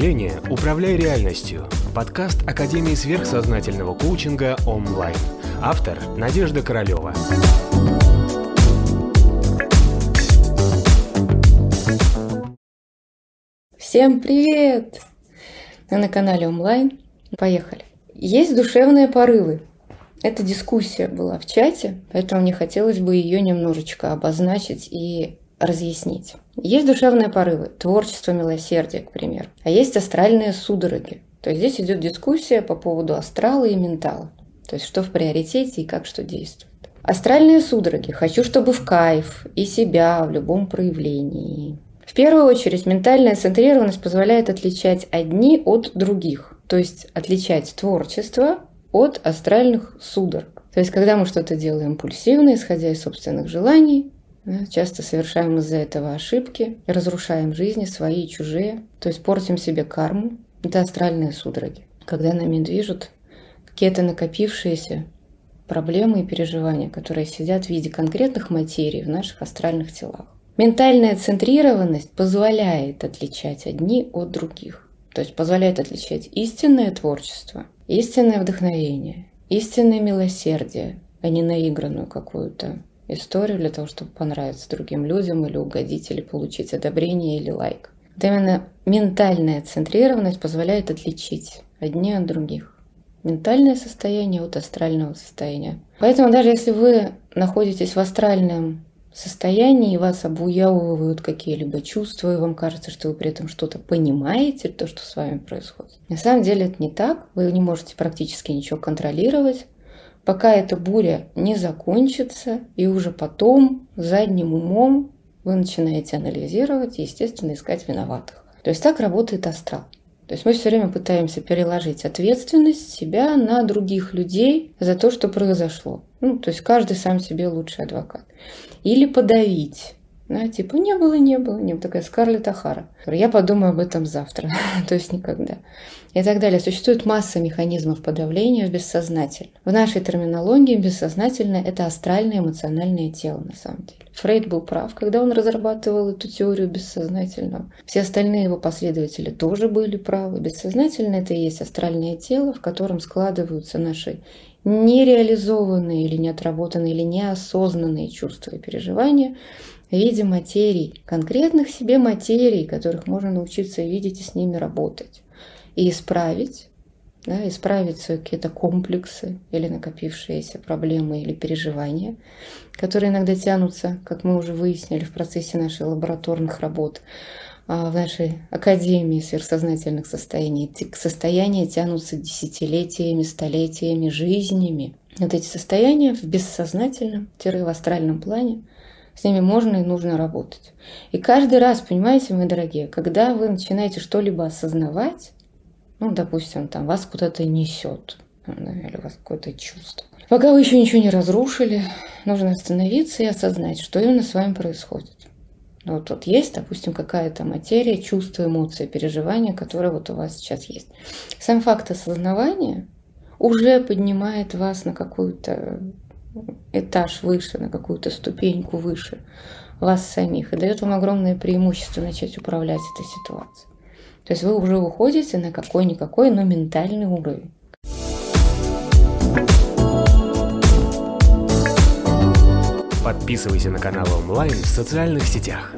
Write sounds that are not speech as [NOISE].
мышления «Управляй реальностью» – подкаст Академии сверхсознательного коучинга онлайн. Автор – Надежда Королева. Всем привет! Вы на канале онлайн. Поехали. Есть душевные порывы. Эта дискуссия была в чате, поэтому мне хотелось бы ее немножечко обозначить и разъяснить. Есть душевные порывы, творчество, милосердие, к примеру. А есть астральные судороги. То есть здесь идет дискуссия по поводу астрала и ментала. То есть что в приоритете и как что действует. Астральные судороги. Хочу, чтобы в кайф и себя в любом проявлении. В первую очередь, ментальная центрированность позволяет отличать одни от других. То есть отличать творчество от астральных судорог. То есть, когда мы что-то делаем импульсивно, исходя из собственных желаний, Часто совершаем из-за этого ошибки, разрушаем жизни свои и чужие, то есть портим себе карму. Это астральные судороги, когда нами движут какие-то накопившиеся проблемы и переживания, которые сидят в виде конкретных материй в наших астральных телах. Ментальная центрированность позволяет отличать одни от других. То есть позволяет отличать истинное творчество, истинное вдохновение, истинное милосердие, а не наигранную какую-то историю для того, чтобы понравиться другим людям или угодить, или получить одобрение или лайк. Вот именно ментальная центрированность позволяет отличить одни от других. Ментальное состояние от астрального состояния. Поэтому даже если вы находитесь в астральном состоянии, и вас обуявывают какие-либо чувства, и вам кажется, что вы при этом что-то понимаете, то, что с вами происходит. На самом деле это не так. Вы не можете практически ничего контролировать пока эта буря не закончится, и уже потом задним умом вы начинаете анализировать и, естественно, искать виноватых. То есть так работает астрал. То есть мы все время пытаемся переложить ответственность себя на других людей за то, что произошло. Ну, то есть каждый сам себе лучший адвокат. Или подавить да, типа не было, не было, не было. Такая Скарлетт Ахара. Я подумаю об этом завтра, [LAUGHS] то есть никогда. И так далее. Существует масса механизмов подавления в бессознательном. В нашей терминологии бессознательное – это астральное эмоциональное тело на самом деле. Фрейд был прав, когда он разрабатывал эту теорию бессознательного. Все остальные его последователи тоже были правы. Бессознательное – это и есть астральное тело, в котором складываются наши нереализованные или неотработанные или неосознанные чувства и переживания – в виде материй, конкретных себе материй, которых можно научиться видеть и с ними работать. И исправить, да, исправить свои какие-то комплексы или накопившиеся проблемы или переживания, которые иногда тянутся, как мы уже выяснили в процессе нашей лабораторных работ, а, в нашей Академии сверхсознательных состояний. Состояния тянутся десятилетиями, столетиями, жизнями. Вот эти состояния в бессознательном-в астральном плане с ними можно и нужно работать. И каждый раз, понимаете, мои дорогие, когда вы начинаете что-либо осознавать, ну, допустим, там вас куда-то несет, да, или у вас какое-то чувство. Пока вы еще ничего не разрушили, нужно остановиться и осознать, что именно с вами происходит. Вот тут есть, допустим, какая-то материя, чувства, эмоции, переживания, которые вот у вас сейчас есть. Сам факт осознавания уже поднимает вас на какую-то этаж выше, на какую-то ступеньку выше вас самих и дает вам огромное преимущество начать управлять этой ситуацией. То есть вы уже выходите на какой-никакой, но ментальный уровень. Подписывайся на канал онлайн в социальных сетях.